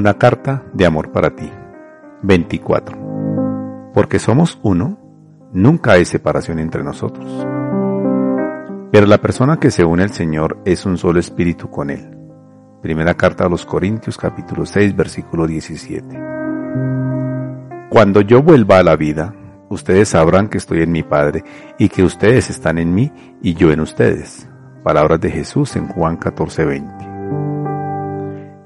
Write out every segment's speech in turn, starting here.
Una carta de amor para ti. 24. Porque somos uno, nunca hay separación entre nosotros. Pero la persona que se une al Señor es un solo espíritu con Él. Primera carta a los Corintios capítulo 6 versículo 17. Cuando yo vuelva a la vida, ustedes sabrán que estoy en mi Padre y que ustedes están en mí y yo en ustedes. Palabras de Jesús en Juan 14:20.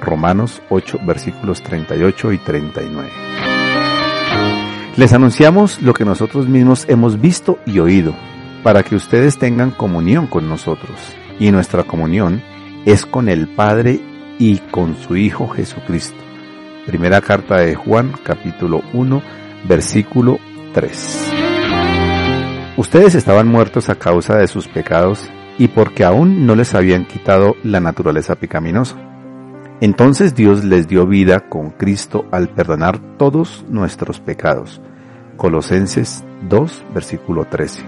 Romanos 8 versículos 38 y 39. Les anunciamos lo que nosotros mismos hemos visto y oído, para que ustedes tengan comunión con nosotros. Y nuestra comunión es con el Padre y con su Hijo Jesucristo. Primera carta de Juan capítulo 1 versículo 3. Ustedes estaban muertos a causa de sus pecados y porque aún no les habían quitado la naturaleza pecaminosa. Entonces Dios les dio vida con Cristo al perdonar todos nuestros pecados. Colosenses 2, versículo 13.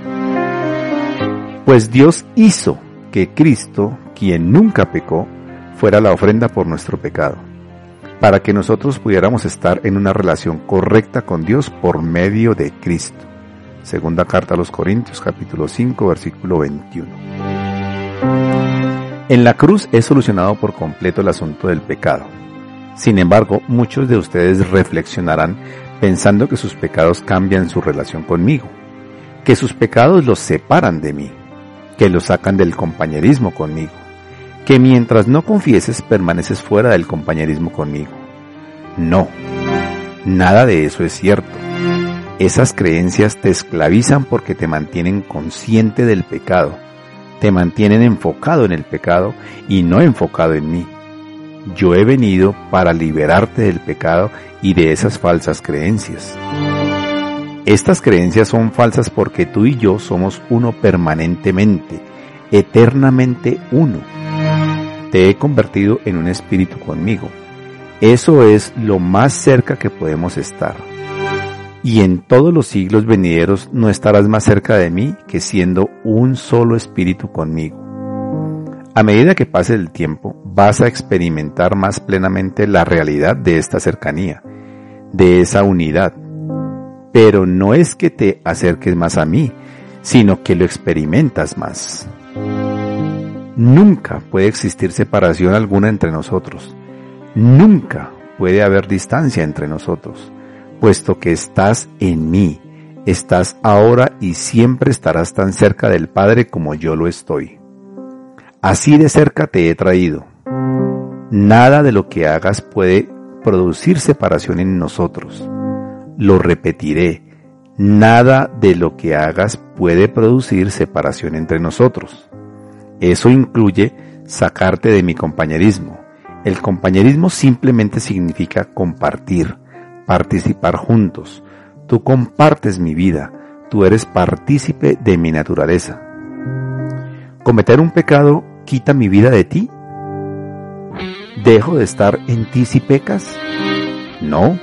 Pues Dios hizo que Cristo, quien nunca pecó, fuera la ofrenda por nuestro pecado, para que nosotros pudiéramos estar en una relación correcta con Dios por medio de Cristo. Segunda carta a los Corintios capítulo 5 versículo 21. En la cruz he solucionado por completo el asunto del pecado. Sin embargo, muchos de ustedes reflexionarán pensando que sus pecados cambian su relación conmigo, que sus pecados los separan de mí, que los sacan del compañerismo conmigo, que mientras no confieses permaneces fuera del compañerismo conmigo. No, nada de eso es cierto. Esas creencias te esclavizan porque te mantienen consciente del pecado te mantienen enfocado en el pecado y no enfocado en mí. Yo he venido para liberarte del pecado y de esas falsas creencias. Estas creencias son falsas porque tú y yo somos uno permanentemente, eternamente uno. Te he convertido en un espíritu conmigo. Eso es lo más cerca que podemos estar y en todos los siglos venideros no estarás más cerca de mí que siendo un solo espíritu conmigo. A medida que pase el tiempo, vas a experimentar más plenamente la realidad de esta cercanía, de esa unidad. Pero no es que te acerques más a mí, sino que lo experimentas más. Nunca puede existir separación alguna entre nosotros. Nunca puede haber distancia entre nosotros puesto que estás en mí, estás ahora y siempre estarás tan cerca del Padre como yo lo estoy. Así de cerca te he traído. Nada de lo que hagas puede producir separación en nosotros. Lo repetiré. Nada de lo que hagas puede producir separación entre nosotros. Eso incluye sacarte de mi compañerismo. El compañerismo simplemente significa compartir, participar juntos. Tú compartes mi vida, tú eres partícipe de mi naturaleza. ¿Cometer un pecado quita mi vida de ti? ¿Dejo de estar en ti si pecas? No.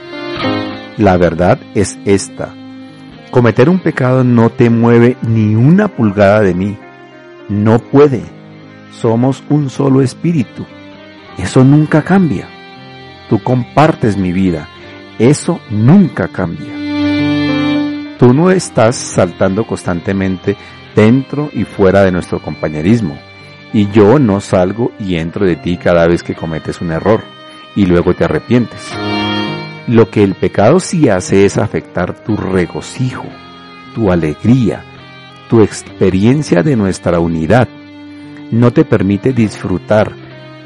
La verdad es esta. Cometer un pecado no te mueve ni una pulgada de mí. No puede. Somos un solo espíritu. Eso nunca cambia. Tú compartes mi vida eso nunca cambia. Tú no estás saltando constantemente dentro y fuera de nuestro compañerismo. Y yo no salgo y entro de ti cada vez que cometes un error. y luego te arrepientes. Lo que el pecado sí hace es afectar tu regocijo, tu alegría, tu experiencia de nuestra unidad. No te permite disfrutar,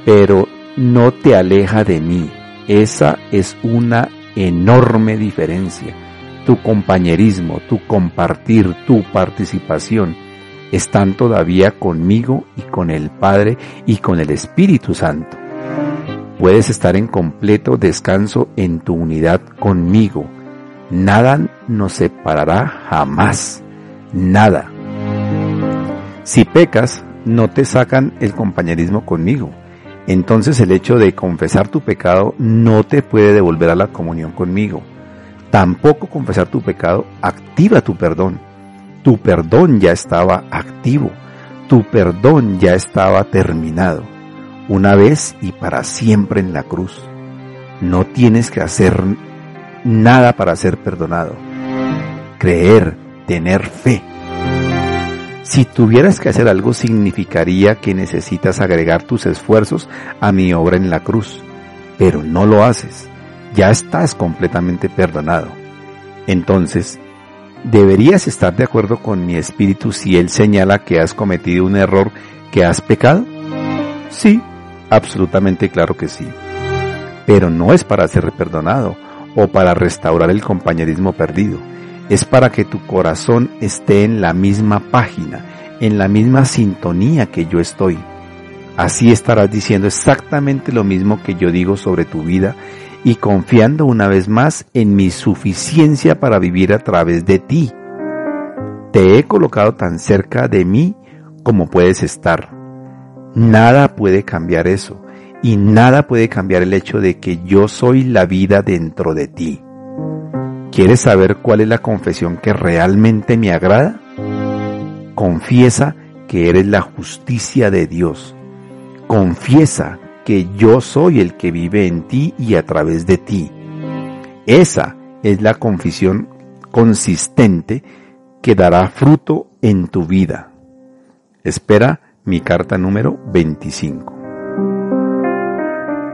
pero no te aleja de mí. Esa es una enorme diferencia. Tu compañerismo, tu compartir, tu participación están todavía conmigo y con el Padre y con el Espíritu Santo. Puedes estar en completo descanso en tu unidad conmigo. Nada nos separará jamás. Nada. Si pecas, no te sacan el compañerismo conmigo. Entonces el hecho de confesar tu pecado no te puede devolver a la comunión conmigo. Tampoco confesar tu pecado activa tu perdón. Tu perdón ya estaba activo. Tu perdón ya estaba terminado. Una vez y para siempre en la cruz. No tienes que hacer nada para ser perdonado. Creer, tener fe si tuvieras que hacer algo significaría que necesitas agregar tus esfuerzos a mi obra en la cruz, pero no lo haces. Ya estás completamente perdonado. Entonces, ¿deberías estar de acuerdo con mi espíritu si él señala que has cometido un error, que has pecado? Sí, absolutamente claro que sí. Pero no es para ser perdonado o para restaurar el compañerismo perdido es para que tu corazón esté en la misma página, en la misma sintonía que yo estoy. Así estarás diciendo exactamente lo mismo que yo digo sobre tu vida y confiando una vez más en mi suficiencia para vivir a través de ti. Te he colocado tan cerca de mí como puedes estar. Nada puede cambiar eso y nada puede cambiar el hecho de que yo soy la vida dentro de ti. ¿Quieres saber cuál es la confesión que realmente me agrada? Confiesa que eres la justicia de Dios. Confiesa que yo soy el que vive en ti y a través de ti. Esa es la confesión consistente que dará fruto en tu vida. Espera mi carta número 25.